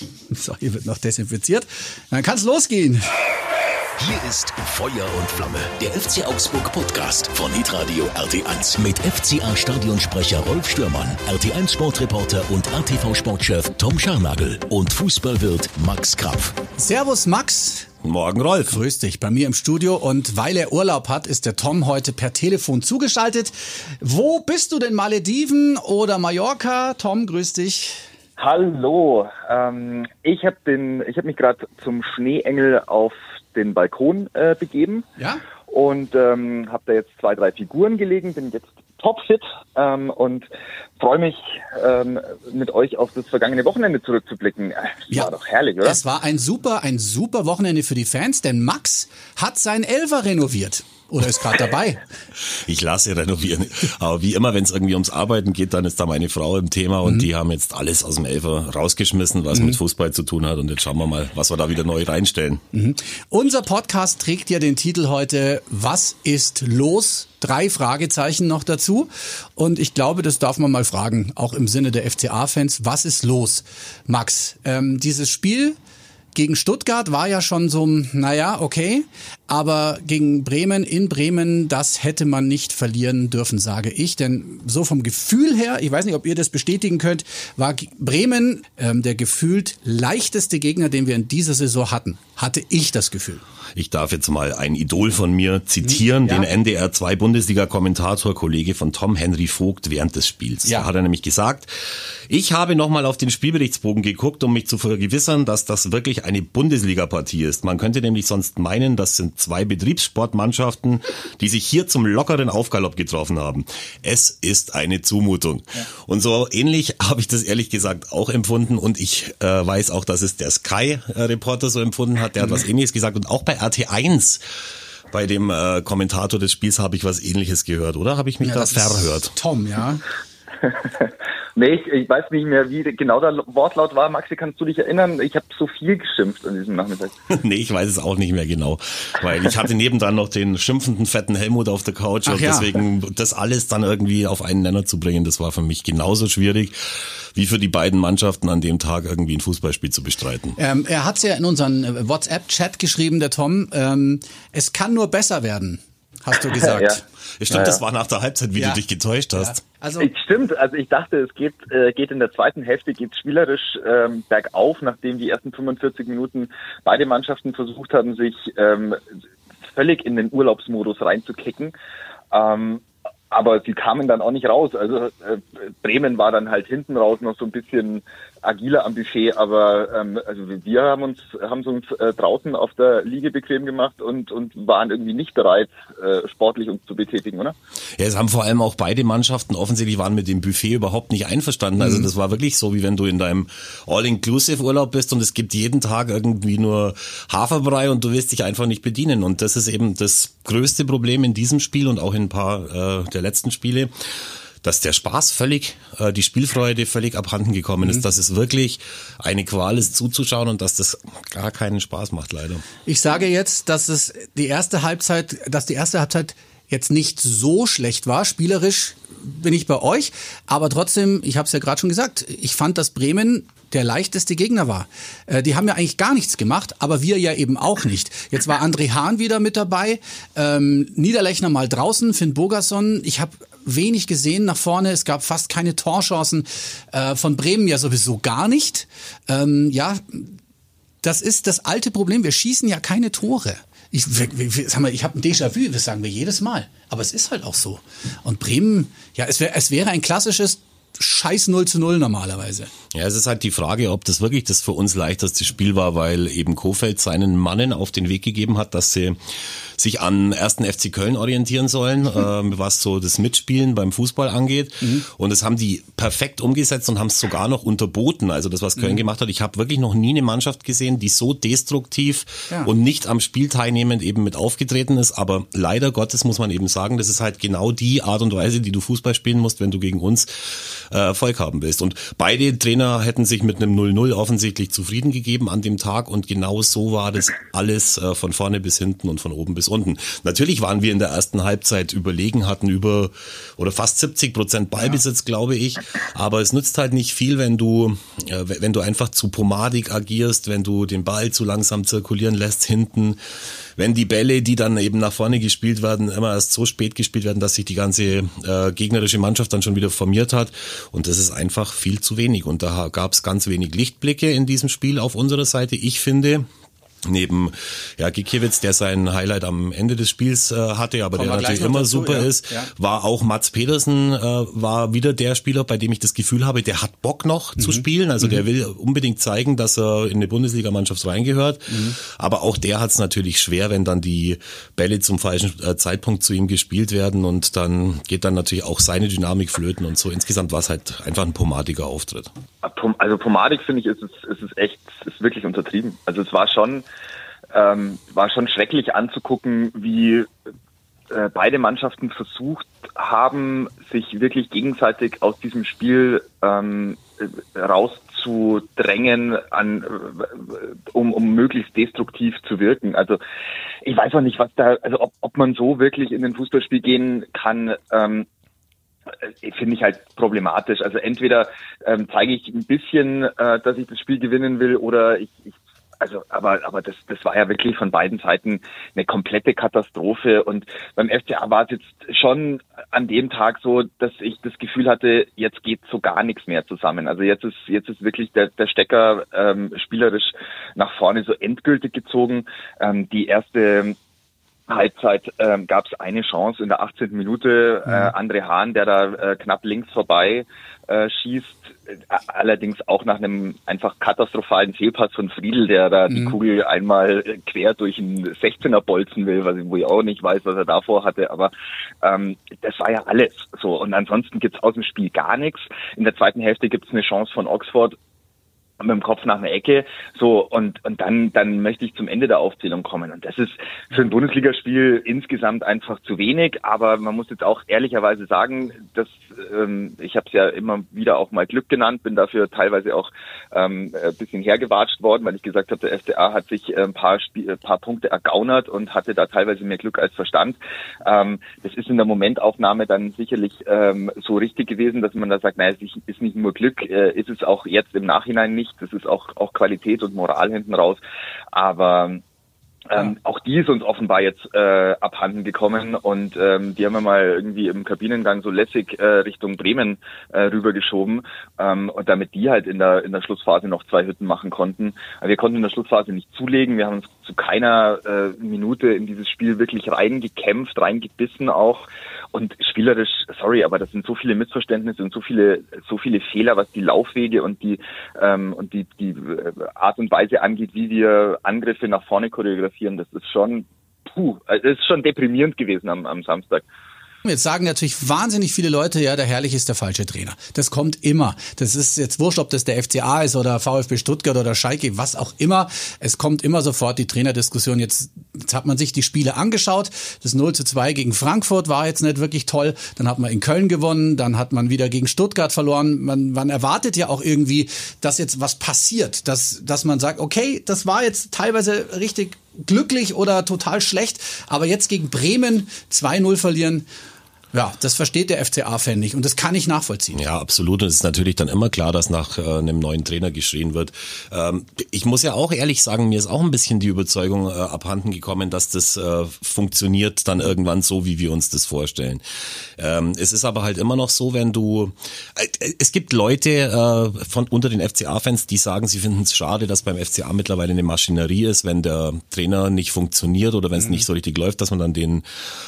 So, hier wird noch desinfiziert. Dann kann es losgehen. Hier ist Feuer und Flamme, der FC Augsburg Podcast von Hitradio RT1 mit FCA-Stadionsprecher Rolf Stürmann, RT1 Sportreporter und RTV Sportchef Tom Scharnagel und Fußballwirt Max Krapf. Servus Max. Morgen, Rolf. Grüß dich bei mir im Studio und weil er Urlaub hat, ist der Tom heute per Telefon zugeschaltet. Wo bist du denn? Malediven oder Mallorca? Tom, grüß dich. Hallo, ähm, ich habe hab mich gerade zum Schneeengel auf den Balkon äh, begeben. Ja? Und ähm, habe da jetzt zwei, drei Figuren gelegen, bin jetzt topfit ähm, und freue mich, ähm, mit euch auf das vergangene Wochenende zurückzublicken. Das ja, war doch herrlich, oder? Es war ein super, ein super Wochenende für die Fans, denn Max hat sein Elfer renoviert. Oder ist gerade dabei? Ich lasse renovieren. Aber wie immer, wenn es irgendwie ums Arbeiten geht, dann ist da meine Frau im Thema und mhm. die haben jetzt alles aus dem Elfer rausgeschmissen, was mhm. mit Fußball zu tun hat. Und jetzt schauen wir mal, was wir da wieder neu reinstellen. Mhm. Unser Podcast trägt ja den Titel heute Was ist los? Drei Fragezeichen noch dazu. Und ich glaube, das darf man mal fragen, auch im Sinne der FCA-Fans. Was ist los? Max, ähm, dieses Spiel gegen Stuttgart war ja schon so, naja, okay, aber gegen Bremen in Bremen, das hätte man nicht verlieren dürfen, sage ich. Denn so vom Gefühl her, ich weiß nicht, ob ihr das bestätigen könnt, war Bremen ähm, der gefühlt leichteste Gegner, den wir in dieser Saison hatten. Hatte ich das Gefühl. Ich darf jetzt mal ein Idol von mir zitieren, ja. den NDR 2 Bundesliga-Kommentator, Kollege von Tom Henry Vogt während des Spiels. Ja. Da hat er nämlich gesagt, ich habe nochmal auf den Spielberichtsbogen geguckt, um mich zu vergewissern, dass das wirklich eine Bundesliga-Partie ist. Man könnte nämlich sonst meinen, das sind zwei Betriebssportmannschaften, die sich hier zum lockeren Aufgalopp getroffen haben. Es ist eine Zumutung. Ja. Und so ähnlich habe ich das ehrlich gesagt auch empfunden und ich äh, weiß auch, dass es der Sky-Reporter so empfunden hat. Der hat was ähnliches gesagt und auch bei RT1 bei dem äh, Kommentator des Spiels habe ich was ähnliches gehört, oder? Habe ich mich ja, da verhört? Tom, ja. Nee, ich, ich weiß nicht mehr, wie genau der Wortlaut war. Maxi, kannst du dich erinnern? Ich habe so viel geschimpft an diesem Nachmittag. nee, ich weiß es auch nicht mehr genau. Weil ich hatte nebendran noch den schimpfenden, fetten Helmut auf der Couch Ach und ja. deswegen das alles dann irgendwie auf einen Nenner zu bringen, das war für mich genauso schwierig wie für die beiden Mannschaften an dem Tag irgendwie ein Fußballspiel zu bestreiten. Ähm, er hat es ja in unseren WhatsApp-Chat geschrieben, der Tom. Ähm, es kann nur besser werden hast du gesagt. ja. ja. Stimmt, ja, das war nach der Halbzeit, wie du dich getäuscht hast. Also stimmt, also ich dachte, es geht, äh, geht in der zweiten Hälfte geht spielerisch ähm, bergauf, nachdem die ersten 45 Minuten beide Mannschaften versucht haben, sich ähm, völlig in den Urlaubsmodus reinzukicken. Ähm, aber sie kamen dann auch nicht raus. Also äh, Bremen war dann halt hinten raus noch so ein bisschen agiler am Buffet, aber ähm, also wir haben uns haben uns äh, draußen auf der Liege bequem gemacht und und waren irgendwie nicht bereit, äh, sportlich uns zu betätigen, oder? Ja, es haben vor allem auch beide Mannschaften offensichtlich waren mit dem Buffet überhaupt nicht einverstanden. Also mhm. das war wirklich so, wie wenn du in deinem All-Inclusive-Urlaub bist und es gibt jeden Tag irgendwie nur Haferbrei und du wirst dich einfach nicht bedienen. Und das ist eben das größte Problem in diesem Spiel und auch in ein paar äh, der letzten Spiele dass der Spaß völlig, äh, die Spielfreude völlig abhanden gekommen ist, mhm. dass es wirklich eine Qual ist zuzuschauen und dass das gar keinen Spaß macht, leider. Ich sage jetzt, dass es die erste Halbzeit, dass die erste Halbzeit jetzt nicht so schlecht war. Spielerisch bin ich bei euch, aber trotzdem, ich habe es ja gerade schon gesagt, ich fand, dass Bremen der leichteste Gegner war. Äh, die haben ja eigentlich gar nichts gemacht, aber wir ja eben auch nicht. Jetzt war André Hahn wieder mit dabei, ähm, Niederlechner mal draußen, Finn Bogerson. Ich habe wenig gesehen nach vorne. Es gab fast keine Torchancen. Äh, von Bremen ja sowieso gar nicht. Ähm, ja, das ist das alte Problem. Wir schießen ja keine Tore. Ich, sag mal, ich habe ein Déjà-vu, das sagen wir jedes Mal. Aber es ist halt auch so. Und Bremen, ja, es, wär, es wäre ein klassisches scheiß 0 zu 0 normalerweise. Ja, es ist halt die Frage, ob das wirklich das für uns leichteste Spiel war, weil eben Kofeld seinen Mannen auf den Weg gegeben hat, dass sie sich an ersten FC Köln orientieren sollen, mhm. äh, was so das Mitspielen beim Fußball angeht. Mhm. Und das haben die perfekt umgesetzt und haben es sogar noch unterboten. Also das, was Köln mhm. gemacht hat. Ich habe wirklich noch nie eine Mannschaft gesehen, die so destruktiv ja. und nicht am Spiel teilnehmend eben mit aufgetreten ist. Aber leider Gottes muss man eben sagen, das ist halt genau die Art und Weise, die du Fußball spielen musst, wenn du gegen uns äh, Erfolg haben willst. Und beide Trainer hätten sich mit einem 0-0 offensichtlich zufrieden gegeben an dem Tag. Und genau so war das alles äh, von vorne bis hinten und von oben bis unten. Natürlich waren wir in der ersten Halbzeit überlegen, hatten über oder fast 70 Prozent Ballbesitz, ja. glaube ich. Aber es nützt halt nicht viel, wenn du, äh, wenn du einfach zu pomadig agierst, wenn du den Ball zu langsam zirkulieren lässt hinten wenn die Bälle, die dann eben nach vorne gespielt werden, immer erst so spät gespielt werden, dass sich die ganze äh, gegnerische Mannschaft dann schon wieder formiert hat. Und das ist einfach viel zu wenig. Und da gab es ganz wenig Lichtblicke in diesem Spiel auf unserer Seite. Ich finde, neben ja, Gikiewicz, der sein Highlight am Ende des Spiels äh, hatte, aber Kommen der natürlich immer dazu, super ja. ist, ja. war auch Mats Pedersen, äh, war wieder der Spieler, bei dem ich das Gefühl habe, der hat Bock noch mhm. zu spielen, also mhm. der will unbedingt zeigen, dass er in eine Bundesligamannschaft reingehört, mhm. aber auch der hat es natürlich schwer, wenn dann die Bälle zum falschen äh, Zeitpunkt zu ihm gespielt werden und dann geht dann natürlich auch seine Dynamik flöten und so. Insgesamt war es halt einfach ein pomadiger Auftritt. Also pomadig finde ich, ist es, ist es echt, ist wirklich untertrieben. Also es war schon ähm, war schon schrecklich anzugucken, wie äh, beide Mannschaften versucht haben, sich wirklich gegenseitig aus diesem Spiel ähm, rauszudrängen, an, um, um möglichst destruktiv zu wirken. Also ich weiß auch nicht, was da, also ob, ob man so wirklich in den Fußballspiel gehen kann. Ähm, äh, finde ich halt problematisch. Also entweder ähm, zeige ich ein bisschen, äh, dass ich das Spiel gewinnen will, oder ich, ich also, aber, aber das, das war ja wirklich von beiden Seiten eine komplette Katastrophe. Und beim FCA war es jetzt schon an dem Tag so, dass ich das Gefühl hatte, jetzt geht so gar nichts mehr zusammen. Also jetzt ist, jetzt ist wirklich der, der Stecker ähm, spielerisch nach vorne so endgültig gezogen. Ähm, die erste Halbzeit ähm, gab es eine Chance in der 18. Minute. Äh, mhm. André Hahn, der da äh, knapp links vorbei äh, schießt, äh, allerdings auch nach einem einfach katastrophalen Fehlpass von Friedel, der da mhm. die Kugel einmal quer durch einen 16er bolzen will, was ich, wo ich auch nicht weiß, was er davor hatte. Aber ähm, das war ja alles so. Und ansonsten gibt's aus dem Spiel gar nichts. In der zweiten Hälfte gibt's eine Chance von Oxford mit dem Kopf nach einer Ecke. So, und, und dann, dann möchte ich zum Ende der Aufzählung kommen. Und das ist für ein Bundesligaspiel insgesamt einfach zu wenig. Aber man muss jetzt auch ehrlicherweise sagen, dass ähm, ich habe es ja immer wieder auch mal Glück genannt, bin dafür teilweise auch ähm, ein bisschen hergewatscht worden, weil ich gesagt habe, der FCA hat sich ein paar, Spiel, ein paar Punkte ergaunert und hatte da teilweise mehr Glück als Verstand. Ähm, das ist in der Momentaufnahme dann sicherlich ähm, so richtig gewesen, dass man da sagt, naja, es ist nicht nur Glück, äh, ist es auch jetzt im Nachhinein nicht nicht. Das ist auch, auch Qualität und Moral hinten raus. Aber ähm, auch die ist uns offenbar jetzt äh, abhanden gekommen und ähm, die haben wir mal irgendwie im Kabinengang so lässig äh, Richtung Bremen äh, rübergeschoben ähm, und damit die halt in der in der Schlussphase noch zwei Hütten machen konnten. Aber wir konnten in der Schlussphase nicht zulegen. Wir haben uns zu keiner äh, Minute in dieses Spiel wirklich reingekämpft, reingebissen auch und spielerisch, sorry, aber das sind so viele Missverständnisse und so viele, so viele Fehler, was die Laufwege und die ähm, und die, die äh, Art und Weise angeht, wie wir Angriffe nach vorne choreografieren. Das ist schon, puh, das ist schon deprimierend gewesen am, am Samstag. Jetzt sagen natürlich wahnsinnig viele Leute, ja, der Herrlich ist der falsche Trainer. Das kommt immer. Das ist jetzt wurscht, ob das der FCA ist oder VfB Stuttgart oder Schalke, was auch immer. Es kommt immer sofort die Trainerdiskussion. Jetzt, jetzt hat man sich die Spiele angeschaut. Das 0 zu 2 gegen Frankfurt war jetzt nicht wirklich toll. Dann hat man in Köln gewonnen. Dann hat man wieder gegen Stuttgart verloren. Man, man erwartet ja auch irgendwie, dass jetzt was passiert. Dass, dass man sagt, okay, das war jetzt teilweise richtig glücklich oder total schlecht. Aber jetzt gegen Bremen 2-0 verlieren, ja, das versteht der FCA-Fan nicht und das kann ich nachvollziehen. Ja, absolut. Und es ist natürlich dann immer klar, dass nach äh, einem neuen Trainer geschrien wird. Ähm, ich muss ja auch ehrlich sagen, mir ist auch ein bisschen die Überzeugung äh, abhanden gekommen, dass das äh, funktioniert dann irgendwann so, wie wir uns das vorstellen. Ähm, es ist aber halt immer noch so, wenn du, äh, es gibt Leute äh, von unter den FCA-Fans, die sagen, sie finden es schade, dass beim FCA mittlerweile eine Maschinerie ist, wenn der Trainer nicht funktioniert oder wenn es mhm. nicht so richtig läuft, dass man dann den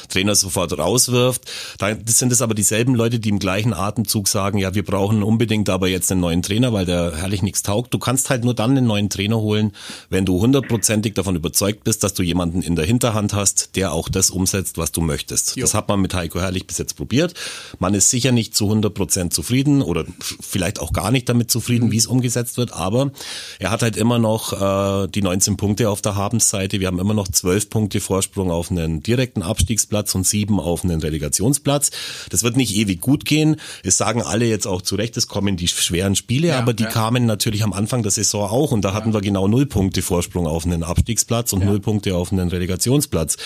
Trainer sofort rauswirft. Da sind es aber dieselben Leute, die im gleichen Atemzug sagen, ja, wir brauchen unbedingt aber jetzt einen neuen Trainer, weil der herrlich nichts taugt. Du kannst halt nur dann einen neuen Trainer holen, wenn du hundertprozentig davon überzeugt bist, dass du jemanden in der Hinterhand hast, der auch das umsetzt, was du möchtest. Jo. Das hat man mit Heiko Herrlich bis jetzt probiert. Man ist sicher nicht zu 100 Prozent zufrieden oder vielleicht auch gar nicht damit zufrieden, mhm. wie es umgesetzt wird, aber er hat halt immer noch äh, die 19 Punkte auf der Habensseite. Wir haben immer noch 12 Punkte Vorsprung auf einen direkten Abstiegsplatz und sieben auf einen Relegationsplatz. Trainingsplatz. Das wird nicht ewig gut gehen. Es sagen alle jetzt auch zu Recht, es kommen die schweren Spiele, ja, aber die ja. kamen natürlich am Anfang der Saison auch und da ja. hatten wir genau null Punkte Vorsprung auf einen Abstiegsplatz und null Punkte auf einen Relegationsplatz.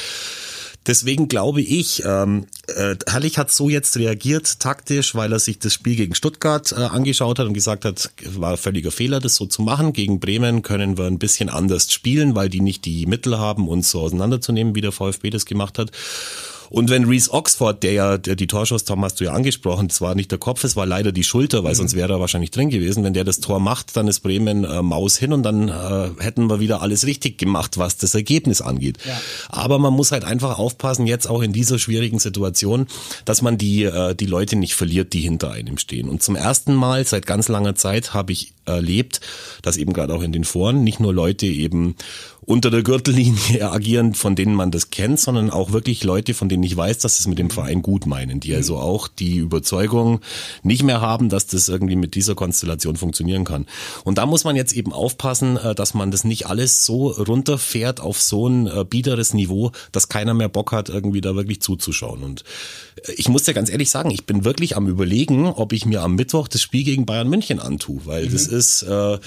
Deswegen glaube ich, ähm, äh, Herrlich hat so jetzt reagiert taktisch, weil er sich das Spiel gegen Stuttgart äh, angeschaut hat und gesagt hat, war ein völliger Fehler, das so zu machen. Gegen Bremen können wir ein bisschen anders spielen, weil die nicht die Mittel haben, uns so auseinanderzunehmen, wie der VfB das gemacht hat. Und wenn Reese Oxford, der ja, der die Torschuss, Tom hast du ja angesprochen, das war nicht der Kopf, es war leider die Schulter, weil mhm. sonst wäre er wahrscheinlich drin gewesen. Wenn der das Tor macht, dann ist Bremen äh, Maus hin und dann äh, hätten wir wieder alles richtig gemacht, was das Ergebnis angeht. Ja. Aber man muss halt einfach aufpassen, jetzt auch in dieser schwierigen Situation, dass man die, äh, die Leute nicht verliert, die hinter einem stehen. Und zum ersten Mal seit ganz langer Zeit habe ich erlebt, dass eben gerade auch in den Foren nicht nur Leute eben unter der Gürtellinie agieren, von denen man das kennt, sondern auch wirklich Leute, von denen ich weiß, dass sie es mit dem Verein gut meinen, die also auch die Überzeugung nicht mehr haben, dass das irgendwie mit dieser Konstellation funktionieren kann. Und da muss man jetzt eben aufpassen, äh, dass man das nicht alles so runterfährt auf so ein äh, biederes Niveau, dass keiner mehr Bock hat, irgendwie da wirklich zuzuschauen. Und äh, ich muss dir ganz ehrlich sagen, ich bin wirklich am überlegen, ob ich mir am Mittwoch das Spiel gegen Bayern München antue, weil mhm. das ist, äh,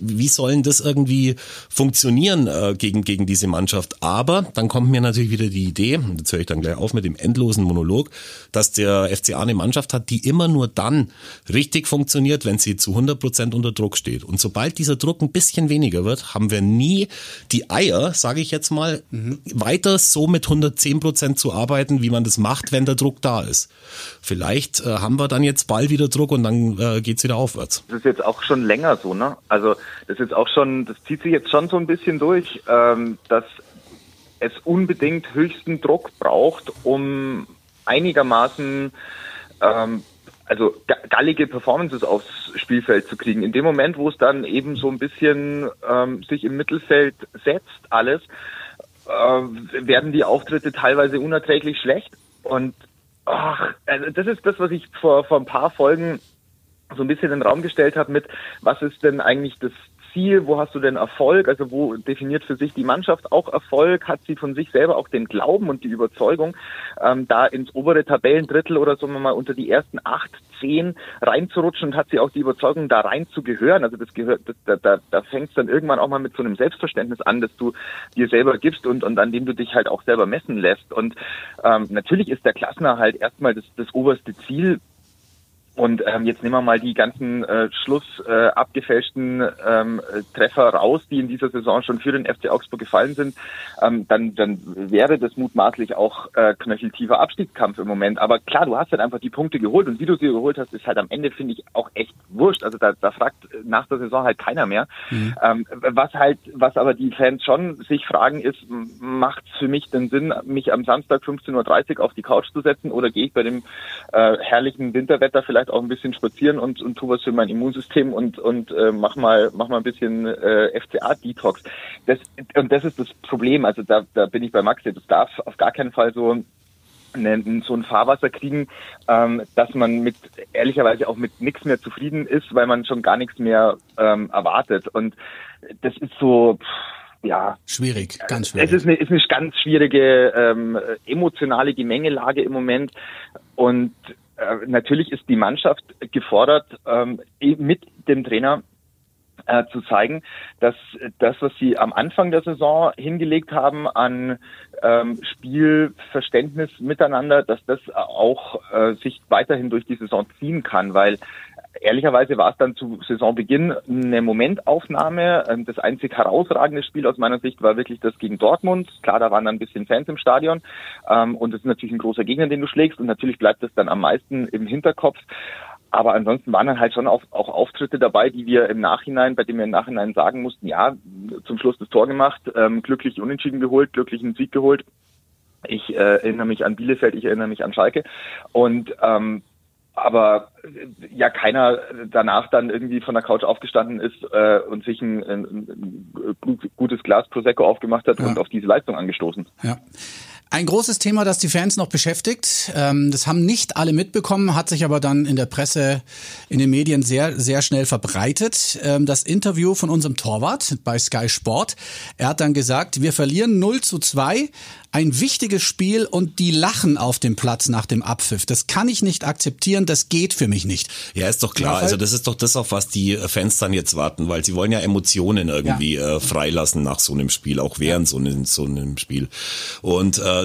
wie sollen das irgendwie funktionieren? Funktionieren äh, gegen, gegen diese Mannschaft. Aber dann kommt mir natürlich wieder die Idee, und jetzt höre ich dann gleich auf mit dem endlosen Monolog, dass der FCA eine Mannschaft hat, die immer nur dann richtig funktioniert, wenn sie zu 100 Prozent unter Druck steht. Und sobald dieser Druck ein bisschen weniger wird, haben wir nie die Eier, sage ich jetzt mal, mhm. weiter so mit 110 Prozent zu arbeiten, wie man das macht, wenn der Druck da ist. Vielleicht äh, haben wir dann jetzt bald wieder Druck und dann äh, geht es wieder aufwärts. Das ist jetzt auch schon länger so, ne? Also das ist jetzt auch schon, das zieht sich jetzt schon so ein bisschen durch, ähm, dass es unbedingt höchsten Druck braucht, um einigermaßen ähm, also gallige Performances aufs Spielfeld zu kriegen. In dem Moment, wo es dann eben so ein bisschen ähm, sich im Mittelfeld setzt, alles, äh, werden die Auftritte teilweise unerträglich schlecht. Und ach, also das ist das, was ich vor, vor ein paar Folgen so ein bisschen in den Raum gestellt habe mit, was ist denn eigentlich das Ziel, wo hast du denn Erfolg, also wo definiert für sich die Mannschaft auch Erfolg, hat sie von sich selber auch den Glauben und die Überzeugung, ähm, da ins obere Tabellendrittel oder so mal unter die ersten acht, zehn reinzurutschen und hat sie auch die Überzeugung, da reinzugehören. Also das gehört, das, da, da, da fängt es dann irgendwann auch mal mit so einem Selbstverständnis an, dass du dir selber gibst und, und an dem du dich halt auch selber messen lässt. Und ähm, natürlich ist der Klassner halt erstmal das, das oberste Ziel, und ähm, jetzt nehmen wir mal die ganzen äh, Schluss äh, abgefälschten ähm, Treffer raus, die in dieser Saison schon für den FC Augsburg gefallen sind. Ähm, dann, dann wäre das mutmaßlich auch äh, knöcheltiefer Abstiegskampf im Moment. Aber klar, du hast halt einfach die Punkte geholt und wie du sie geholt hast, ist halt am Ende, finde ich, auch echt wurscht. Also da, da fragt nach der Saison halt keiner mehr. Mhm. Ähm, was halt, was aber die Fans schon sich fragen, ist, macht es für mich den Sinn, mich am Samstag 15.30 Uhr auf die Couch zu setzen oder gehe ich bei dem äh, herrlichen Winterwetter vielleicht vielleicht auch ein bisschen spazieren und, und tu was für mein Immunsystem und, und äh, mach mal mach mal ein bisschen äh, FCA-Detox. Das, und das ist das Problem. Also da, da bin ich bei Max, das darf auf gar keinen Fall so eine, so ein Fahrwasser kriegen, ähm, dass man mit ehrlicherweise auch mit nichts mehr zufrieden ist, weil man schon gar nichts mehr ähm, erwartet. Und das ist so. ja. Schwierig, ganz schwierig. Es ist eine, ist eine ganz schwierige ähm, emotionale Gemengelage im Moment. Und äh, natürlich ist die Mannschaft gefordert, ähm, mit dem Trainer äh, zu zeigen, dass das, was sie am Anfang der Saison hingelegt haben an ähm, Spielverständnis miteinander, dass das auch äh, sich weiterhin durch die Saison ziehen kann, weil ehrlicherweise war es dann zu Saisonbeginn eine Momentaufnahme. Ähm, das einzig herausragende Spiel aus meiner Sicht war wirklich das gegen Dortmund. Klar, da waren dann ein bisschen Fans im Stadion ähm, und das ist natürlich ein großer Gegner, den du schlägst und natürlich bleibt das dann am meisten im Hinterkopf. Aber ansonsten waren dann halt schon auch, Auftritte dabei, die wir im Nachhinein, bei denen wir im Nachhinein sagen mussten, ja, zum Schluss das Tor gemacht, ähm, glücklich Unentschieden geholt, glücklich einen Sieg geholt. Ich äh, erinnere mich an Bielefeld, ich erinnere mich an Schalke. Und ähm, aber äh, ja keiner danach dann irgendwie von der Couch aufgestanden ist äh, und sich ein, ein, ein, gutes Glas Prosecco aufgemacht hat ja. und auf diese Leistung angestoßen. Ja. Ein großes Thema, das die Fans noch beschäftigt. Ähm, das haben nicht alle mitbekommen, hat sich aber dann in der Presse, in den Medien sehr, sehr schnell verbreitet. Ähm, das Interview von unserem Torwart bei Sky Sport. Er hat dann gesagt, wir verlieren 0 zu 2 ein wichtiges Spiel und die lachen auf dem Platz nach dem Abpfiff. Das kann ich nicht akzeptieren, das geht für mich nicht. Ja, ist doch klar. Also das ist doch das, auf was die Fans dann jetzt warten, weil sie wollen ja Emotionen irgendwie ja. äh, freilassen nach so einem Spiel, auch während so einem, so einem Spiel. Und äh,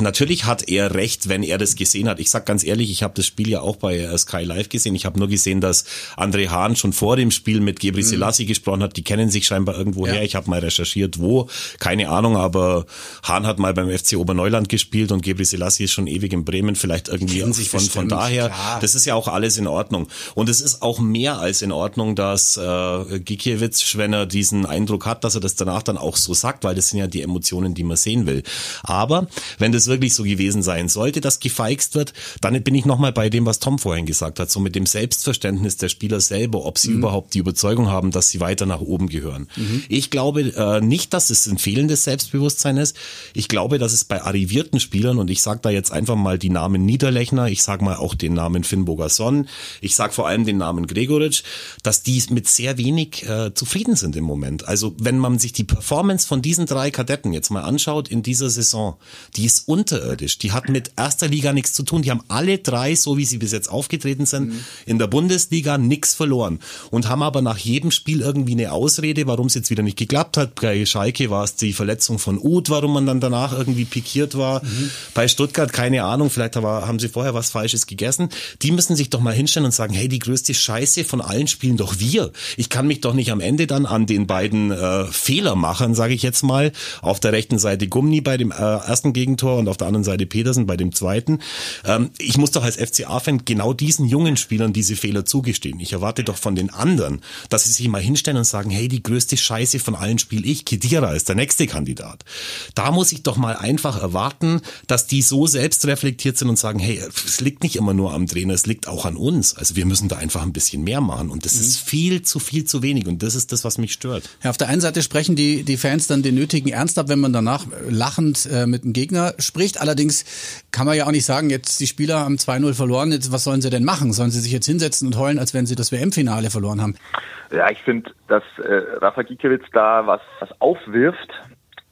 natürlich hat er recht, wenn er das gesehen hat. Ich sag ganz ehrlich, ich habe das Spiel ja auch bei äh, Sky Live gesehen. Ich habe nur gesehen, dass André Hahn schon vor dem Spiel mit Gebri mhm. Selassie mhm. gesprochen hat. Die kennen sich scheinbar irgendwo ja. her. Ich habe mal recherchiert, wo. Keine Ahnung, aber Hahn hat mal beim FC Oberneuland gespielt und Gebri Selassie ist schon ewig in Bremen, vielleicht irgendwie sich von, von daher. Klar. Das ist ja auch alles in Ordnung. Und es ist auch mehr als in Ordnung, dass äh, Gikiewicz, wenn er diesen Eindruck hat, dass er das danach dann auch so sagt, weil das sind ja die Emotionen, die man sehen will. Aber wenn das wirklich so gewesen sein sollte, dass gefeixt wird, dann bin ich nochmal bei dem, was Tom vorhin gesagt hat, so mit dem Selbstverständnis der Spieler selber, ob sie mhm. überhaupt die Überzeugung haben, dass sie weiter nach oben gehören. Mhm. Ich glaube äh, nicht, dass es ein fehlendes Selbstbewusstsein ist. Ich glaube, dass es bei arrivierten Spielern, und ich sage da jetzt einfach mal die Namen Niederlechner, ich sage mal auch den Namen Finn Bogason, ich sage vor allem den Namen Gregoritsch, dass die mit sehr wenig äh, zufrieden sind im Moment. Also wenn man sich die Performance von diesen drei Kadetten jetzt mal anschaut in dieser Saison, die ist unterirdisch. Die hat mit erster Liga nichts zu tun. Die haben alle drei, so wie sie bis jetzt aufgetreten sind, mhm. in der Bundesliga nichts verloren und haben aber nach jedem Spiel irgendwie eine Ausrede, warum es jetzt wieder nicht geklappt hat. Bei Schalke war es die Verletzung von Uth, warum man dann danach irgendwie pikiert war. Mhm. Bei Stuttgart, keine Ahnung, vielleicht haben sie vorher was Falsches gegessen. Die müssen sich doch mal hinstellen und sagen, hey, die größte Scheiße von allen spielen doch wir. Ich kann mich doch nicht am Ende dann an den beiden äh, Fehlermachern, sage ich jetzt mal, auf der rechten Seite Gummi bei dem äh, ersten Gegentor und auf der anderen Seite Petersen bei dem zweiten. Ähm, ich muss doch als FCA-Fan genau diesen jungen Spielern diese Fehler zugestehen. Ich erwarte doch von den anderen, dass sie sich mal hinstellen und sagen, hey, die größte Scheiße von allen spiele ich. Kedira ist der nächste Kandidat. Da muss ich doch mal einfach erwarten, dass die so selbstreflektiert sind und sagen, hey, es liegt nicht immer nur am Trainer, es liegt auch an uns. Also wir müssen da einfach ein bisschen mehr machen und das mhm. ist viel zu viel zu wenig und das ist das, was mich stört. Ja, auf der einen Seite sprechen die, die Fans dann den nötigen Ernst ab, wenn man danach lachend äh, mit dem Gegner spricht. Allerdings kann man ja auch nicht sagen, jetzt die Spieler haben 2-0 verloren, jetzt was sollen sie denn machen? Sollen sie sich jetzt hinsetzen und heulen, als wenn sie das WM-Finale verloren haben? Ja, ich finde, dass äh, Rafa Gikiewicz da was, was aufwirft,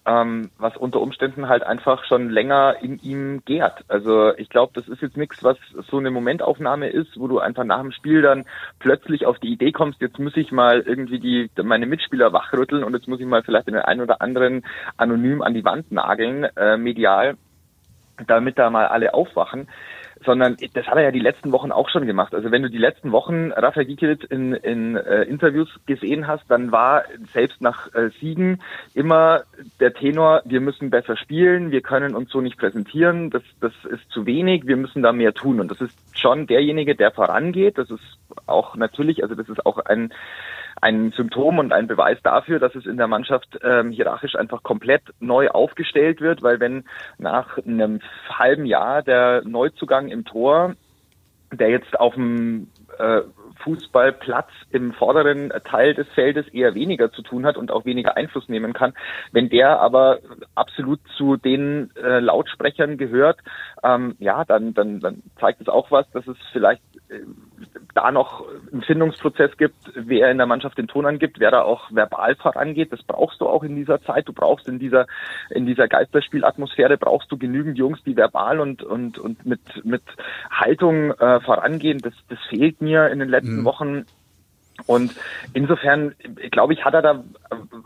ähm, was unter Umständen halt einfach schon länger in ihm gärt. Also ich glaube, das ist jetzt nichts, was so eine Momentaufnahme ist, wo du einfach nach dem Spiel dann plötzlich auf die Idee kommst, jetzt muss ich mal irgendwie die meine Mitspieler wachrütteln und jetzt muss ich mal vielleicht den einen oder anderen anonym an die Wand nageln, äh, medial, damit da mal alle aufwachen sondern das hat er ja die letzten Wochen auch schon gemacht. Also wenn du die letzten Wochen Rafael Gikiewicz in, in äh, Interviews gesehen hast, dann war selbst nach äh, Siegen immer der Tenor, wir müssen besser spielen, wir können uns so nicht präsentieren, das, das ist zu wenig, wir müssen da mehr tun. Und das ist schon derjenige, der vorangeht. Das ist auch natürlich, also das ist auch ein ein Symptom und ein Beweis dafür, dass es in der Mannschaft ähm, hierarchisch einfach komplett neu aufgestellt wird, weil wenn nach einem halben Jahr der Neuzugang im Tor, der jetzt auf dem äh, Fußballplatz im vorderen Teil des Feldes eher weniger zu tun hat und auch weniger Einfluss nehmen kann. Wenn der aber absolut zu den äh, Lautsprechern gehört, ähm, ja, dann, dann, dann zeigt es auch was, dass es vielleicht da noch einen Findungsprozess gibt, wer in der Mannschaft den Ton angibt, wer da auch verbal vorangeht. Das brauchst du auch in dieser Zeit. Du brauchst in dieser, in dieser Geisterspielatmosphäre brauchst du genügend Jungs, die verbal und, und, und mit, mit Haltung äh, vorangehen. Das, das fehlt mir in den letzten mhm. Wochen und insofern, glaube ich, hat er da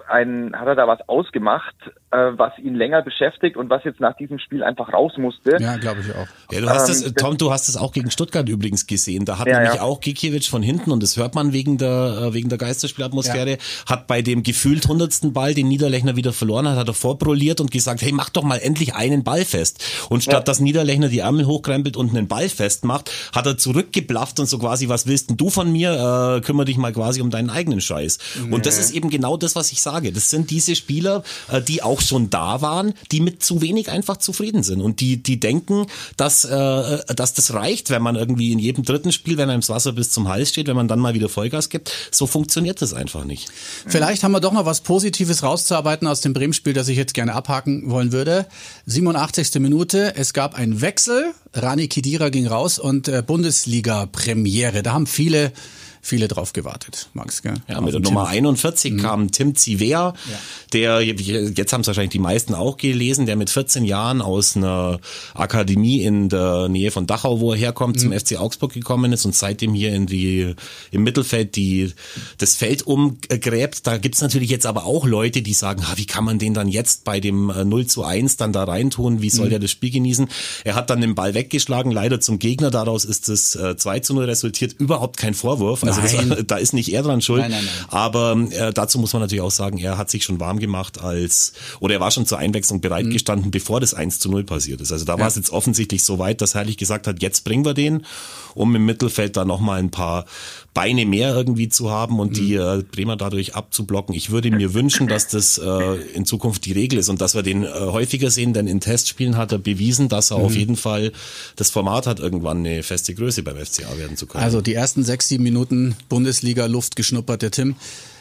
ein, hat er da was ausgemacht, äh, was ihn länger beschäftigt und was jetzt nach diesem Spiel einfach raus musste. Ja, glaube ich auch. Ja, du hast ähm, das, Tom, du hast es auch gegen Stuttgart übrigens gesehen. Da hat ja, nämlich ja. auch Gikiewicz von hinten, und das hört man wegen der, äh, wegen der Geisterspielatmosphäre, ja. hat bei dem gefühlt hundertsten Ball, den Niederlechner wieder verloren hat, hat er vorbrolliert und gesagt, hey, mach doch mal endlich einen Ball fest. Und statt dass Niederlechner die Ärmel hochkrempelt und einen Ball festmacht, hat er zurückgeblafft und so quasi, was willst denn du von mir? Äh, kümmere dich mal quasi um deinen eigenen Scheiß. Nee. Und das ist eben genau das, was ich sage. Das sind diese Spieler, äh, die auch schon da waren, die mit zu wenig einfach zufrieden sind und die, die denken, dass, äh, dass das reicht, wenn man irgendwie in jedem dritten Spiel, wenn einem das Wasser bis zum Hals steht, wenn man dann mal wieder Vollgas gibt. So funktioniert das einfach nicht. Vielleicht haben wir doch noch was Positives rauszuarbeiten aus dem Bremen-Spiel, das ich jetzt gerne abhaken wollen würde. 87. Minute, es gab einen Wechsel, Rani Kidira ging raus und äh, Bundesliga-Premiere. Da haben viele viele drauf gewartet, Max. Gell? Ja, mit der Nummer 41 mhm. kam Tim Ziver, ja. der, jetzt haben es wahrscheinlich die meisten auch gelesen, der mit 14 Jahren aus einer Akademie in der Nähe von Dachau, wo er herkommt, mhm. zum FC Augsburg gekommen ist und seitdem hier in die, im Mittelfeld die, das Feld umgräbt. Da gibt's natürlich jetzt aber auch Leute, die sagen, ah, wie kann man den dann jetzt bei dem 0 äh, zu 1 dann da reintun? Wie soll mhm. der das Spiel genießen? Er hat dann den Ball weggeschlagen, leider zum Gegner. Daraus ist das 2 äh, zu 0 resultiert. Überhaupt kein Vorwurf. Also das, da ist nicht er dran schuld. Nein, nein, nein. Aber äh, dazu muss man natürlich auch sagen, er hat sich schon warm gemacht als, oder er war schon zur Einwechslung bereitgestanden, mhm. bevor das 1 zu 0 passiert ist. Also da ja. war es jetzt offensichtlich so weit, dass Herrlich gesagt hat, jetzt bringen wir den, um im Mittelfeld da nochmal ein paar Beine mehr irgendwie zu haben und die mhm. äh, Bremer dadurch abzublocken. Ich würde mir wünschen, dass das äh, in Zukunft die Regel ist und dass wir den äh, häufiger sehen, denn in Testspielen hat er bewiesen, dass er mhm. auf jeden Fall das Format hat, irgendwann eine feste Größe beim FCA werden zu können. Also die ersten sechs, sieben Minuten Bundesliga Luft geschnuppert, der Tim.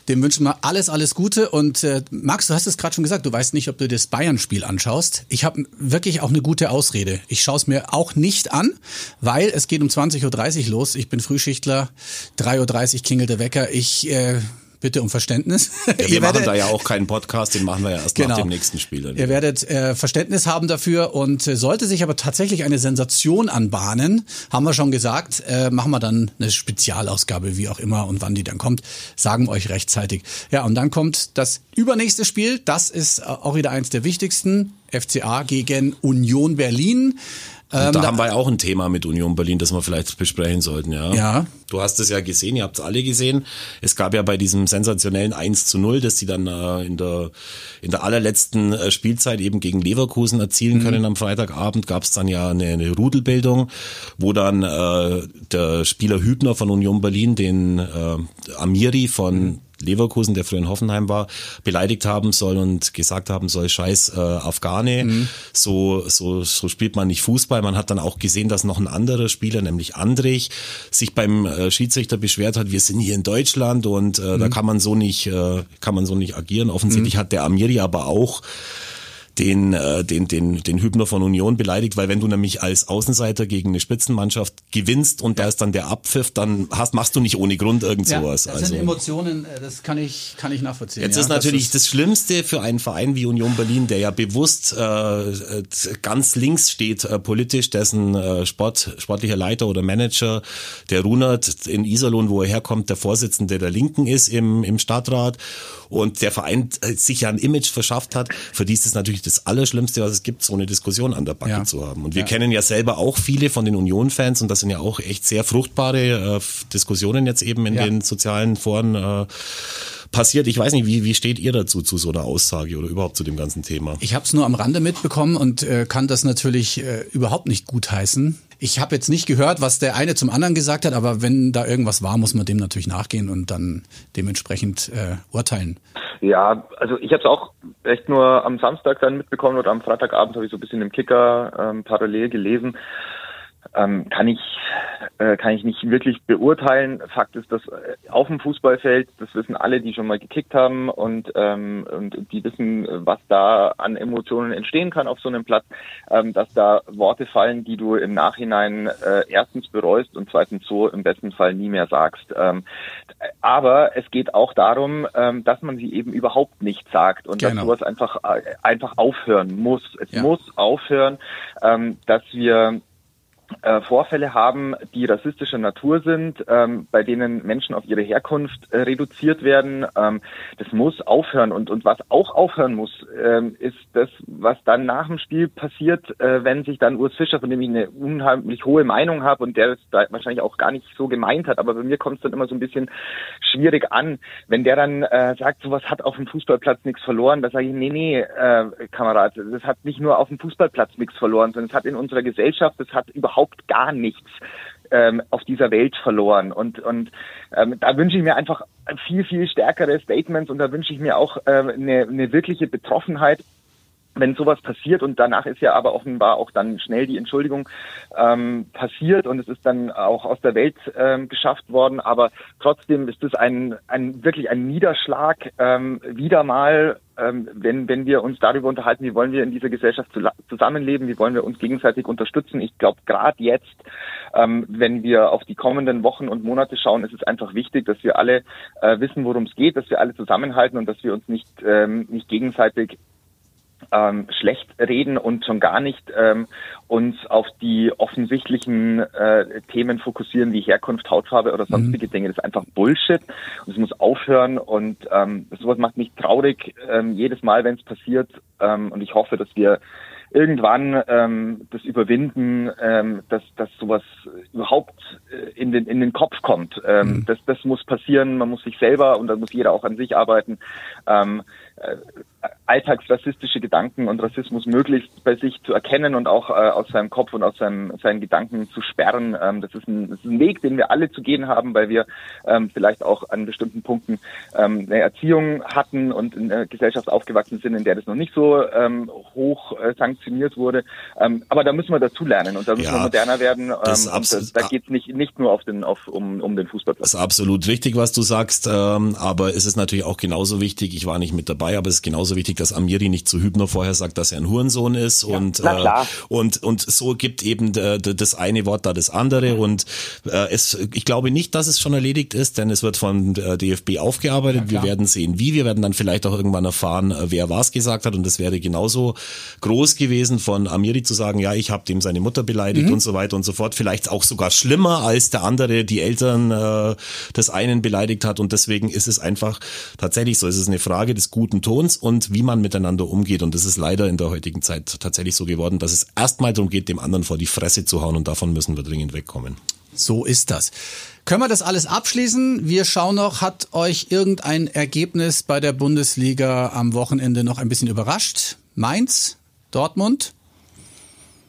Dem wünschen wir alles, alles Gute. Und äh, Max, du hast es gerade schon gesagt, du weißt nicht, ob du das Bayern-Spiel anschaust. Ich habe wirklich auch eine gute Ausrede. Ich schaue es mir auch nicht an, weil es geht um 20.30 Uhr los. Ich bin Frühschichtler, 3.30 Uhr klingelt der Wecker. Ich äh, bitte um Verständnis. Ja, wir machen werdet, da ja auch keinen Podcast, den machen wir ja erst genau, nach dem nächsten Spiel. Ihr werdet äh, Verständnis haben dafür und äh, sollte sich aber tatsächlich eine Sensation anbahnen, haben wir schon gesagt, äh, machen wir dann eine Spezialausgabe, wie auch immer und wann die dann kommt, sagen wir euch rechtzeitig. Ja, und dann kommt das übernächste Spiel, das ist äh, auch wieder eins der wichtigsten, FCA gegen Union Berlin. Ähm, da, da, haben wir ja auch ein Thema mit Union Berlin, das wir vielleicht besprechen sollten, ja. Ja. Du hast es ja gesehen, ihr habt es alle gesehen. Es gab ja bei diesem sensationellen 1 zu 0, das sie dann äh, in der in der allerletzten äh, Spielzeit eben gegen Leverkusen erzielen mhm. können am Freitagabend, gab es dann ja eine, eine Rudelbildung, wo dann äh, der Spieler Hübner von Union Berlin den äh, Amiri von mhm Leverkusen, der früher in Hoffenheim war, beleidigt haben soll und gesagt haben soll, scheiß äh, Afghane, mhm. so, so, so spielt man nicht Fußball. Man hat dann auch gesehen, dass noch ein anderer Spieler, nämlich Andrich, sich beim äh, Schiedsrichter beschwert hat, wir sind hier in Deutschland und äh, mhm. da kann man so nicht, äh, kann man so nicht agieren. Offensichtlich mhm. hat der Amiri aber auch den, äh, den, den, den Hübner von Union beleidigt, weil wenn du nämlich als Außenseiter gegen eine Spitzenmannschaft gewinnst und da ist dann der Abpfiff, dann hast, machst du nicht ohne Grund irgend sowas. Ja, das also, sind Emotionen, äh, das kann ich, kann ich nachvollziehen. Jetzt ja, ist natürlich das, ist das, Schlimmste für einen Verein wie Union Berlin, der ja bewusst äh, ganz links steht äh, politisch, dessen äh, Sport, sportlicher Leiter oder Manager, der Runert in Iserlohn, wo er herkommt, der Vorsitzende der Linken ist im, im Stadtrat und der Verein äh, sich ja ein Image verschafft hat, für die ist es natürlich das Allerschlimmste, was es gibt, so eine Diskussion an der Backe ja. zu haben. Und wir kennen ja selber auch viele von den Union-Fans und das sind ja auch echt sehr fruchtbare äh, Diskussionen jetzt eben in ja. den sozialen Foren. Äh, passiert. Ich weiß nicht, wie, wie steht ihr dazu, zu so einer Aussage oder überhaupt zu dem ganzen Thema? Ich habe es nur am Rande mitbekommen und äh, kann das natürlich äh, überhaupt nicht gutheißen. Ich habe jetzt nicht gehört, was der eine zum anderen gesagt hat, aber wenn da irgendwas war, muss man dem natürlich nachgehen und dann dementsprechend äh, urteilen. Ja, also ich habe es auch echt nur am Samstag dann mitbekommen oder am Freitagabend habe ich so ein bisschen im Kicker ähm, parallel gelesen ähm, kann ich äh, kann ich nicht wirklich beurteilen. Fakt ist, dass äh, auf dem Fußballfeld, das wissen alle, die schon mal gekickt haben und ähm, und die wissen, was da an Emotionen entstehen kann auf so einem Platz, ähm, dass da Worte fallen, die du im Nachhinein äh, erstens bereust und zweitens so im besten Fall nie mehr sagst. Ähm, aber es geht auch darum, ähm, dass man sie eben überhaupt nicht sagt und genau. dass sowas einfach äh, einfach aufhören muss. Es ja. muss aufhören, ähm, dass wir äh, Vorfälle haben, die rassistischer Natur sind, ähm, bei denen Menschen auf ihre Herkunft äh, reduziert werden. Ähm, das muss aufhören. Und, und was auch aufhören muss, ähm, ist das, was dann nach dem Spiel passiert, äh, wenn sich dann Urs Fischer, von dem ich eine unheimlich hohe Meinung habe und der es da wahrscheinlich auch gar nicht so gemeint hat, aber bei mir kommt es dann immer so ein bisschen schwierig an, wenn der dann äh, sagt, sowas hat auf dem Fußballplatz nichts verloren, da sage ich, nee, nee, äh, Kamerad, das hat nicht nur auf dem Fußballplatz nichts verloren, sondern es hat in unserer Gesellschaft, es hat überhaupt überhaupt gar nichts ähm, auf dieser Welt verloren. Und, und ähm, da wünsche ich mir einfach viel, viel stärkere Statements und da wünsche ich mir auch ähm, eine, eine wirkliche Betroffenheit wenn sowas passiert und danach ist ja aber offenbar auch dann schnell die Entschuldigung ähm, passiert und es ist dann auch aus der Welt ähm, geschafft worden, aber trotzdem ist es ein, ein wirklich ein Niederschlag ähm, wieder mal, ähm, wenn, wenn wir uns darüber unterhalten, wie wollen wir in dieser Gesellschaft zusammenleben, wie wollen wir uns gegenseitig unterstützen. Ich glaube, gerade jetzt, ähm, wenn wir auf die kommenden Wochen und Monate schauen, ist es einfach wichtig, dass wir alle äh, wissen, worum es geht, dass wir alle zusammenhalten und dass wir uns nicht, ähm, nicht gegenseitig ähm, schlecht reden und schon gar nicht ähm, uns auf die offensichtlichen äh, Themen fokussieren wie Herkunft, Hautfarbe oder sonstige mhm. Dinge. Das ist einfach Bullshit und es muss aufhören und ähm, sowas macht mich traurig ähm, jedes Mal, wenn es passiert ähm, und ich hoffe, dass wir irgendwann ähm, das Überwinden, ähm, dass, dass sowas überhaupt äh, in den, in den Kopf kommt. Ähm, mhm. das, das muss passieren, man muss sich selber und da muss jeder auch an sich arbeiten. Ähm, äh, alltagsrassistische Gedanken und Rassismus möglichst bei sich zu erkennen und auch äh, aus seinem Kopf und aus seinem, seinen Gedanken zu sperren. Ähm, das, ist ein, das ist ein Weg, den wir alle zu gehen haben, weil wir ähm, vielleicht auch an bestimmten Punkten ähm, eine Erziehung hatten und in einer Gesellschaft aufgewachsen sind, in der das noch nicht so ähm, hoch äh, sanktioniert wurde. Ähm, aber da müssen wir dazulernen und da müssen ja, wir moderner werden. Ähm, das das, da geht es nicht, nicht nur auf den, auf, um, um den Fußballplatz. Das ist absolut richtig, was du sagst, ähm, aber es ist natürlich auch genauso wichtig, ich war nicht mit dabei, aber es ist genauso wichtig, dass Amiri nicht zu Hübner vorher sagt, dass er ein Hurensohn ist. Ja, und äh, und und so gibt eben äh, das eine Wort da das andere. Und äh, es ich glaube nicht, dass es schon erledigt ist, denn es wird von äh, DFB aufgearbeitet. Ja, wir werden sehen, wie. Wir werden dann vielleicht auch irgendwann erfahren, äh, wer was gesagt hat. Und es wäre genauso groß gewesen von Amiri zu sagen, ja, ich habe dem seine Mutter beleidigt mhm. und so weiter und so fort, vielleicht auch sogar schlimmer als der andere die Eltern äh, des einen beleidigt hat. Und deswegen ist es einfach tatsächlich so, es ist eine Frage des guten Tons. Und wie man miteinander umgeht. Und das ist leider in der heutigen Zeit tatsächlich so geworden, dass es erstmal darum geht, dem anderen vor die Fresse zu hauen und davon müssen wir dringend wegkommen. So ist das. Können wir das alles abschließen? Wir schauen noch, hat euch irgendein Ergebnis bei der Bundesliga am Wochenende noch ein bisschen überrascht? Mainz? Dortmund?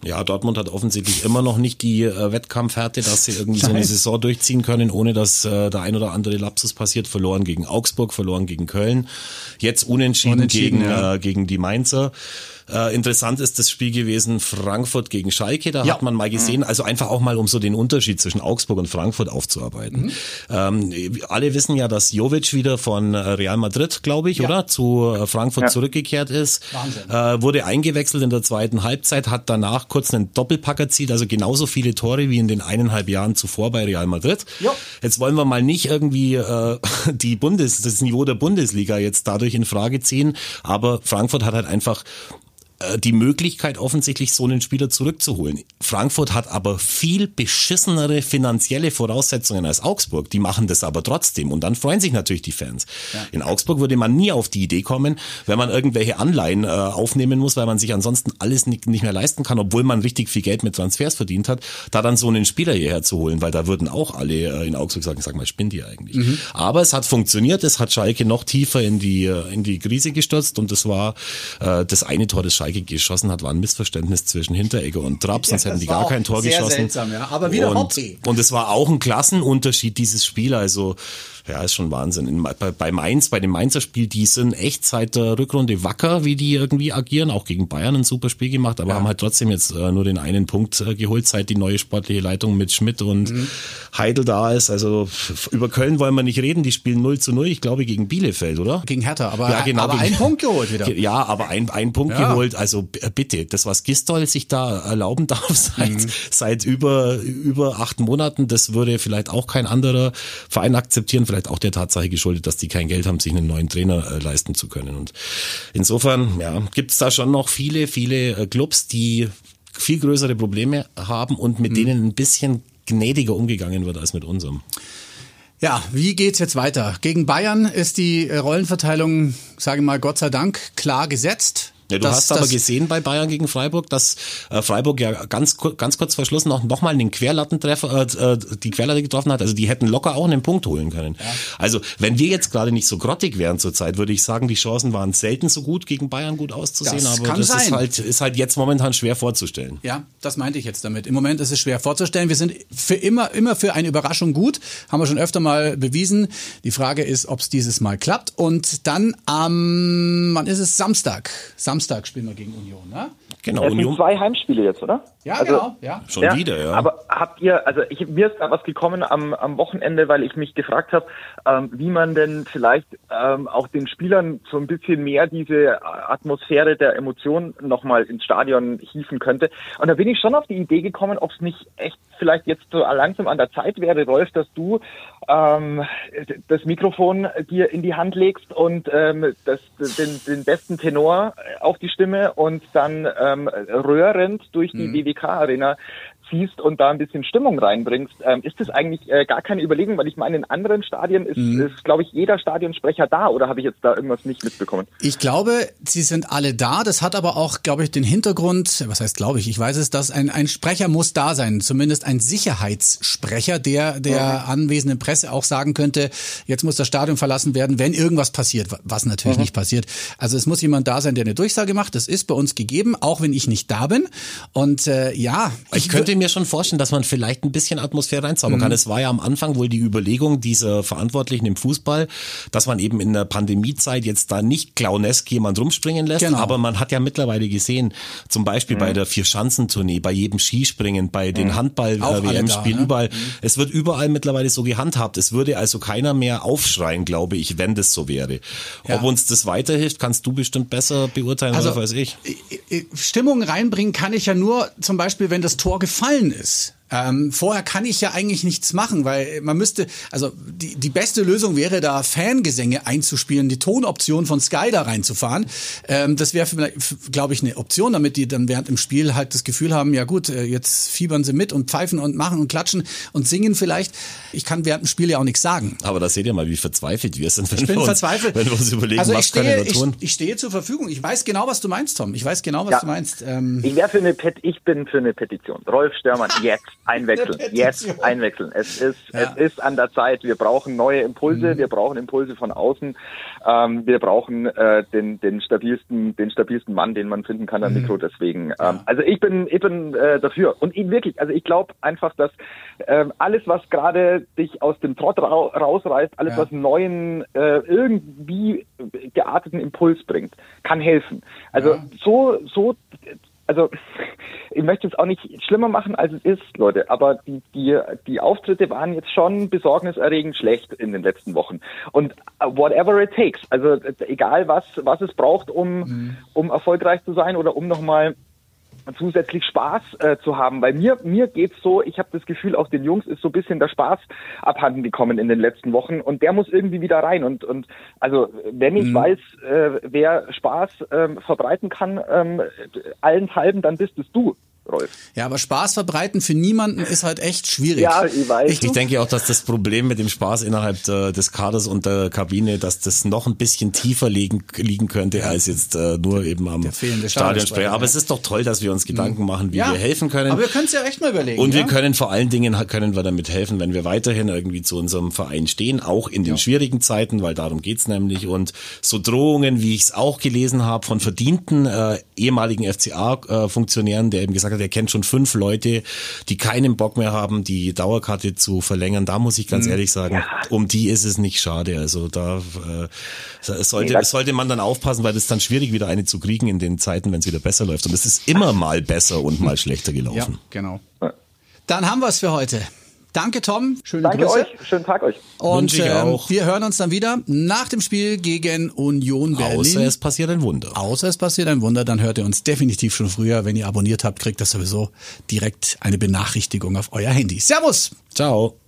Ja, Dortmund hat offensichtlich immer noch nicht die äh, Wettkampfhärte, dass sie irgendwie Nein. so eine Saison durchziehen können, ohne dass äh, der ein oder andere Lapsus passiert. Verloren gegen Augsburg, verloren gegen Köln, jetzt unentschieden, unentschieden gegen, ja. äh, gegen die Mainzer. Äh, interessant ist das Spiel gewesen Frankfurt gegen Schalke. Da ja. hat man mal gesehen, mhm. also einfach auch mal, um so den Unterschied zwischen Augsburg und Frankfurt aufzuarbeiten. Mhm. Ähm, alle wissen ja, dass Jovic wieder von äh, Real Madrid, glaube ich, ja. oder zu äh, Frankfurt ja. zurückgekehrt ist. Wahnsinn. Äh, wurde eingewechselt in der zweiten Halbzeit, hat danach kurz einen Doppelpack erzielt, also genauso viele Tore wie in den eineinhalb Jahren zuvor bei Real Madrid. Ja. Jetzt wollen wir mal nicht irgendwie äh, die Bundes, das Niveau der Bundesliga jetzt dadurch in Frage ziehen, aber Frankfurt hat halt einfach die Möglichkeit, offensichtlich so einen Spieler zurückzuholen. Frankfurt hat aber viel beschissenere finanzielle Voraussetzungen als Augsburg. Die machen das aber trotzdem und dann freuen sich natürlich die Fans. Ja. In Augsburg würde man nie auf die Idee kommen, wenn man irgendwelche Anleihen äh, aufnehmen muss, weil man sich ansonsten alles nicht, nicht mehr leisten kann, obwohl man richtig viel Geld mit Transfers verdient hat, da dann so einen Spieler hierher zu holen, weil da würden auch alle äh, in Augsburg sagen, sag mal, spinnt ihr eigentlich. Mhm. Aber es hat funktioniert, es hat Schalke noch tiefer in die, äh, in die Krise gestürzt und das war äh, das eine Tor des Schalke Schalke geschossen hat, war ein Missverständnis zwischen Hinteregger und Trapp, sonst ja, hätten die gar kein Tor sehr geschossen. Seltsam, ja. Aber wieder und, und es war auch ein Klassenunterschied dieses Spiel. Also ja, ist schon Wahnsinn. In, bei, bei Mainz, bei dem Mainzer Spiel, die sind echt seit der Rückrunde wacker, wie die irgendwie agieren. Auch gegen Bayern ein super Spiel gemacht, aber ja. haben halt trotzdem jetzt äh, nur den einen Punkt äh, geholt, seit die neue sportliche Leitung mit Schmidt und mhm. Heidel da ist. Also über Köln wollen wir nicht reden. Die spielen 0 zu 0, ich glaube, gegen Bielefeld, oder? Gegen Hertha, aber, ja, genau, aber einen Punkt geholt wieder. Ja, aber ein, ein Punkt ja. geholt. Also bitte, das, was Gistol sich da erlauben darf seit, mhm. seit über, über acht Monaten, das würde vielleicht auch kein anderer Verein akzeptieren, vielleicht auch der Tatsache geschuldet, dass die kein Geld haben, sich einen neuen Trainer äh, leisten zu können. Und insofern ja, gibt es da schon noch viele, viele äh, Clubs, die viel größere Probleme haben und mit mhm. denen ein bisschen gnädiger umgegangen wird als mit unserem. Ja, wie geht's jetzt weiter? Gegen Bayern ist die äh, Rollenverteilung, sage ich mal, Gott sei Dank klar gesetzt. Ja, du das, hast aber gesehen bei Bayern gegen Freiburg, dass äh, Freiburg ja ganz, ganz kurz vor Schluss noch, noch mal den Querlattentreffer, äh, äh, die Querlatte getroffen hat. Also die hätten locker auch einen Punkt holen können. Ja. Also wenn wir jetzt gerade nicht so grottig wären zurzeit, würde ich sagen, die Chancen waren selten so gut, gegen Bayern gut auszusehen. Das aber das sein. ist halt, ist halt jetzt momentan schwer vorzustellen. Ja, das meinte ich jetzt damit. Im Moment ist es schwer vorzustellen. Wir sind für immer, immer für eine Überraschung gut. Haben wir schon öfter mal bewiesen. Die Frage ist, ob es dieses Mal klappt. Und dann am, ähm, wann ist es? Samstag. Samstag Samstag spielen wir gegen Union, ne? Genau, es sind zwei Heimspiele jetzt, oder? Ja, also, genau, ja. Schon ja, wieder, ja. Aber habt ihr, also ich, mir ist da was gekommen am, am Wochenende, weil ich mich gefragt habe, ähm, wie man denn vielleicht ähm, auch den Spielern so ein bisschen mehr diese Atmosphäre der Emotion nochmal ins Stadion hieven könnte. Und da bin ich schon auf die Idee gekommen, ob es nicht echt vielleicht jetzt so langsam an der Zeit wäre, Rolf, dass du ähm, das Mikrofon dir in die Hand legst und ähm, das, den, den besten Tenor auf die Stimme und dann ähm, röhrend durch die mhm. BWK-Arena ziehst und da ein bisschen Stimmung reinbringst, ähm, ist das eigentlich äh, gar keine Überlegung, weil ich meine, in anderen Stadien ist, mhm. ist glaube ich, jeder Stadionsprecher da oder habe ich jetzt da irgendwas nicht mitbekommen? Ich glaube, sie sind alle da. Das hat aber auch, glaube ich, den Hintergrund, was heißt glaube ich, ich weiß es, dass ein, ein Sprecher muss da sein, zumindest ein Sicherheitssprecher, der der mhm. anwesenden Presse auch sagen könnte, jetzt muss das Stadion verlassen werden, wenn irgendwas passiert, was natürlich mhm. nicht passiert. Also es muss jemand da sein, der eine Durchsage macht. Das ist bei uns gegeben, auch wenn ich nicht da bin. Und äh, ja, ich, ich könnte mir schon vorstellen, dass man vielleicht ein bisschen Atmosphäre reinzaubern mhm. kann. Es war ja am Anfang wohl die Überlegung dieser Verantwortlichen im Fußball, dass man eben in der Pandemiezeit jetzt da nicht clownesk jemand rumspringen lässt. Genau. Aber man hat ja mittlerweile gesehen, zum Beispiel mhm. bei der Vier-Schanzentournee, bei jedem Skispringen, bei den mhm. Handball-WM-Spielen, äh, überall. Mhm. Es wird überall mittlerweile so gehandhabt. Es würde also keiner mehr aufschreien, glaube ich, wenn das so wäre. Ja. Ob uns das weiterhilft, kannst du bestimmt besser beurteilen, also, als ich. Stimmung reinbringen kann ich ja nur zum Beispiel, wenn das Tor gefallen gefallen ist. Ähm, vorher kann ich ja eigentlich nichts machen, weil man müsste, also die, die beste Lösung wäre da Fangesänge einzuspielen, die Tonoption von Sky da reinzufahren. Ähm, das wäre, glaube ich, eine Option, damit die dann während dem Spiel halt das Gefühl haben, ja gut, äh, jetzt fiebern sie mit und pfeifen und machen und klatschen und singen vielleicht. Ich kann während dem Spiel ja auch nichts sagen. Aber da seht ihr mal, wie verzweifelt wir sind, wenn, ich bin wir, uns, verzweifelt. wenn wir uns überlegen, also was stehe, können wir tun. Ich, ich, stehe zur Verfügung. Ich weiß genau, was du meinst, Tom. Ich weiß genau, was ja. du meinst. Ähm, ich wäre für eine Pet ich bin für eine Petition. Rolf Störmann, jetzt einwechseln. Jetzt einwechseln. Es ist, ja. es ist an der Zeit. Wir brauchen neue Impulse. Mhm. Wir brauchen Impulse von außen. Ähm, wir brauchen äh, den, den stabilsten, den stabilsten Mann, den man finden kann am mhm. Mikro. Deswegen, ähm, ja. also ich bin, ich bin äh, dafür. Und ihn wirklich, also ich glaube einfach, dass ähm, alles, was gerade dich aus dem Trott ra rausreißt, alles, ja. was neuen, äh, irgendwie gearteten Impuls bringt, kann helfen. Also so, so also ich möchte es auch nicht schlimmer machen, als es ist, Leute, aber die, die, die Auftritte waren jetzt schon besorgniserregend schlecht in den letzten Wochen. Und whatever it takes, also egal was, was es braucht, um, mhm. um erfolgreich zu sein oder um nochmal zusätzlich Spaß äh, zu haben. Bei mir, mir geht's so, ich habe das Gefühl, auch den Jungs ist so ein bisschen der Spaß abhanden gekommen in den letzten Wochen und der muss irgendwie wieder rein. Und, und also wenn ich mhm. weiß, äh, wer Spaß ähm, verbreiten kann, ähm, allenthalben, dann bist es du. Rolf. Ja, aber Spaß verbreiten für niemanden ist halt echt schwierig. Ja, ich weiß. Ich, ich denke auch, dass das Problem mit dem Spaß innerhalb der, des Kaders und der Kabine, dass das noch ein bisschen tiefer liegen, liegen könnte, ja. als jetzt äh, nur eben am Stadionsprecher. Aber ja. es ist doch toll, dass wir uns Gedanken mhm. machen, wie ja, wir helfen können. Aber wir können es ja echt mal überlegen. Und wir können vor allen Dingen können wir damit helfen, wenn wir weiterhin irgendwie zu unserem Verein stehen, auch in den schwierigen Zeiten, weil darum geht's nämlich. Und so Drohungen, wie ich es auch gelesen habe, von verdienten äh, ehemaligen FCA-Funktionären, der eben gesagt hat, er kennt schon fünf Leute, die keinen Bock mehr haben, die Dauerkarte zu verlängern. Da muss ich ganz mhm. ehrlich sagen, ja. um die ist es nicht schade. Also da äh, sollte, nee, sollte man dann aufpassen, weil es dann schwierig wieder eine zu kriegen in den Zeiten, wenn es wieder besser läuft. Und es ist immer mal besser und mal schlechter gelaufen. Ja, genau. Dann haben wir es für heute. Danke, Tom. Schöne Danke Grüße. euch. Schönen Tag euch. Und ähm, wir hören uns dann wieder nach dem Spiel gegen Union Berlin. Außer es passiert ein Wunder. Außer es passiert ein Wunder, dann hört ihr uns definitiv schon früher. Wenn ihr abonniert habt, kriegt das sowieso direkt eine Benachrichtigung auf euer Handy. Servus. Ciao.